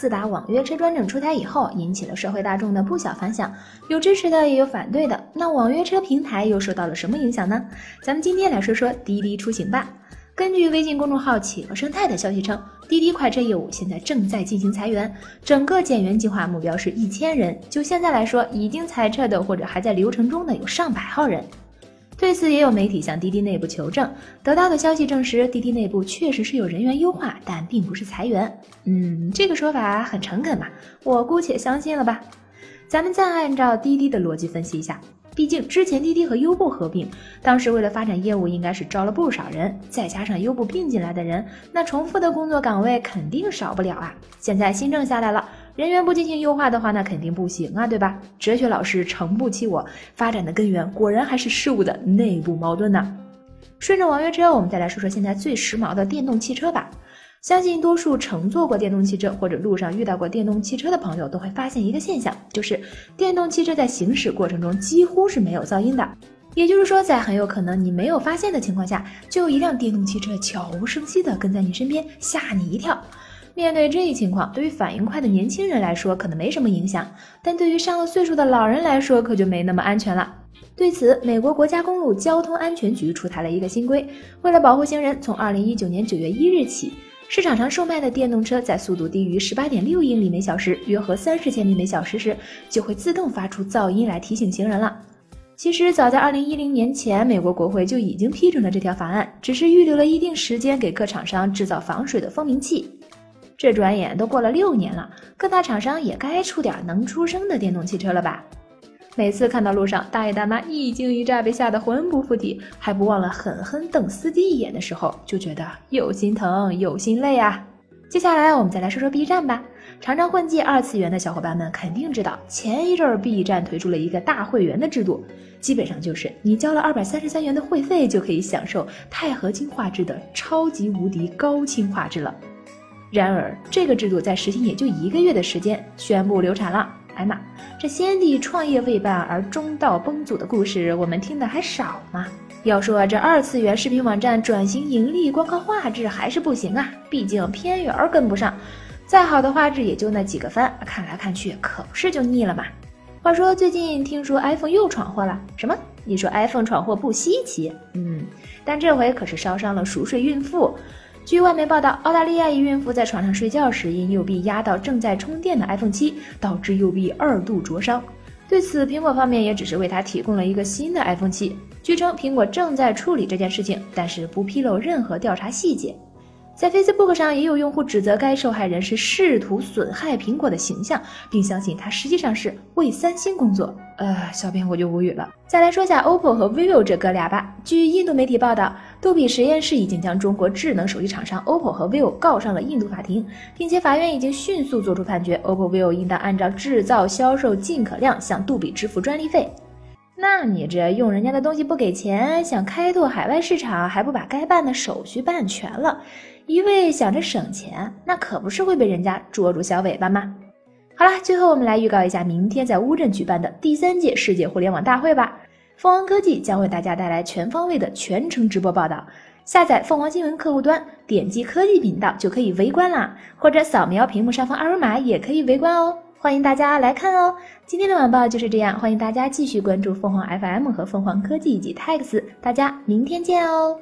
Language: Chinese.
自打网约车专政出台以后，引起了社会大众的不小反响，有支持的，也有反对的。那网约车平台又受到了什么影响呢？咱们今天来说说滴滴出行吧。根据微信公众号企鹅生态的消息称，滴滴快车业务现在正在进行裁员，整个减员计划目标是一千人。就现在来说，已经裁撤的或者还在流程中的有上百号人。对此，也有媒体向滴滴内部求证，得到的消息证实，滴滴内部确实是有人员优化，但并不是裁员。嗯，这个说法很诚恳嘛，我姑且相信了吧。咱们再按照滴滴的逻辑分析一下，毕竟之前滴滴和优步合并，当时为了发展业务，应该是招了不少人，再加上优步并进来的人，那重复的工作岗位肯定少不了啊。现在新政下来了。人员不进行优化的话，那肯定不行啊，对吧？哲学老师诚不欺我，发展的根源果然还是事物的内部矛盾呢。顺着网约车，我们再来说说现在最时髦的电动汽车吧。相信多数乘坐过电动汽车或者路上遇到过电动汽车的朋友都会发现一个现象，就是电动汽车在行驶过程中几乎是没有噪音的。也就是说，在很有可能你没有发现的情况下，就有一辆电动汽车悄无声息地跟在你身边，吓你一跳。面对这一情况，对于反应快的年轻人来说可能没什么影响，但对于上了岁数的老人来说可就没那么安全了。对此，美国国家公路交通安全局出台了一个新规，为了保护行人，从二零一九年九月一日起，市场上售卖的电动车在速度低于十八点六英里每小时（约合三十千米每小时）时，就会自动发出噪音来提醒行人了。其实，早在二零一零年前，美国国会就已经批准了这条法案，只是预留了一定时间给各厂商制造防水的蜂鸣器。这转眼都过了六年了，各大厂商也该出点能出声的电动汽车了吧？每次看到路上大爷大妈一惊一乍，被吓得魂不附体，还不忘了狠狠瞪司机一眼的时候，就觉得又心疼又心累啊！接下来我们再来说说 B 站吧。常常混迹二次元的小伙伴们肯定知道，前一阵儿 B 站推出了一个大会员的制度，基本上就是你交了二百三十三元的会费，就可以享受钛合金画质的超级无敌高清画质了。然而，这个制度在实行也就一个月的时间，宣布流产了。哎妈，这先帝创业未半而中道崩殂的故事，我们听的还少吗？要说这二次元视频网站转型盈利，光靠画质还是不行啊，毕竟片源跟不上，再好的画质也就那几个番，看来看去可不是就腻了嘛。话说最近听说 iPhone 又闯祸了，什么？你说 iPhone 闯祸不稀奇，嗯，但这回可是烧伤了熟睡孕妇。据外媒报道，澳大利亚一孕妇在床上睡觉时，因右臂压到正在充电的 iPhone 七，导致右臂二度灼伤。对此，苹果方面也只是为她提供了一个新的 iPhone 七。据称，苹果正在处理这件事情，但是不披露任何调查细节。在 Facebook 上，也有用户指责该受害人是试图损害苹果的形象，并相信他实际上是为三星工作。呃，小编我就无语了。再来说下 OPPO 和 vivo 这哥俩吧。据印度媒体报道，杜比实验室已经将中国智能手机厂商 OPPO 和 vivo 告上了印度法庭，并且法院已经迅速作出判决，OPPO、vivo 应当按照制造、销售进可量向杜比支付专利费。那你这用人家的东西不给钱，想开拓海外市场还不把该办的手续办全了？一味想着省钱，那可不是会被人家捉住小尾巴吗？好了，最后我们来预告一下明天在乌镇举办的第三届世界互联网大会吧。凤凰科技将为大家带来全方位的全程直播报道。下载凤凰新闻客户端，点击科技频道就可以围观啦，或者扫描屏幕上方二维码也可以围观哦。欢迎大家来看哦。今天的晚报就是这样，欢迎大家继续关注凤凰 FM 和凤凰科技以及 Tax，大家明天见哦。